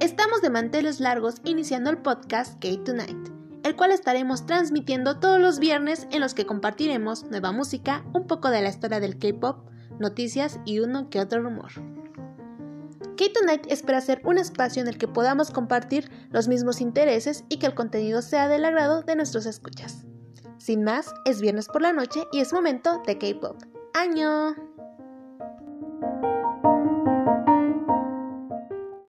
Estamos de manteles largos iniciando el podcast K-Tonight, el cual estaremos transmitiendo todos los viernes en los que compartiremos nueva música, un poco de la historia del K-Pop, noticias y uno que otro rumor. K-Tonight espera ser un espacio en el que podamos compartir los mismos intereses y que el contenido sea del agrado de nuestros escuchas. Sin más, es viernes por la noche y es momento de K-Pop. ¡Año!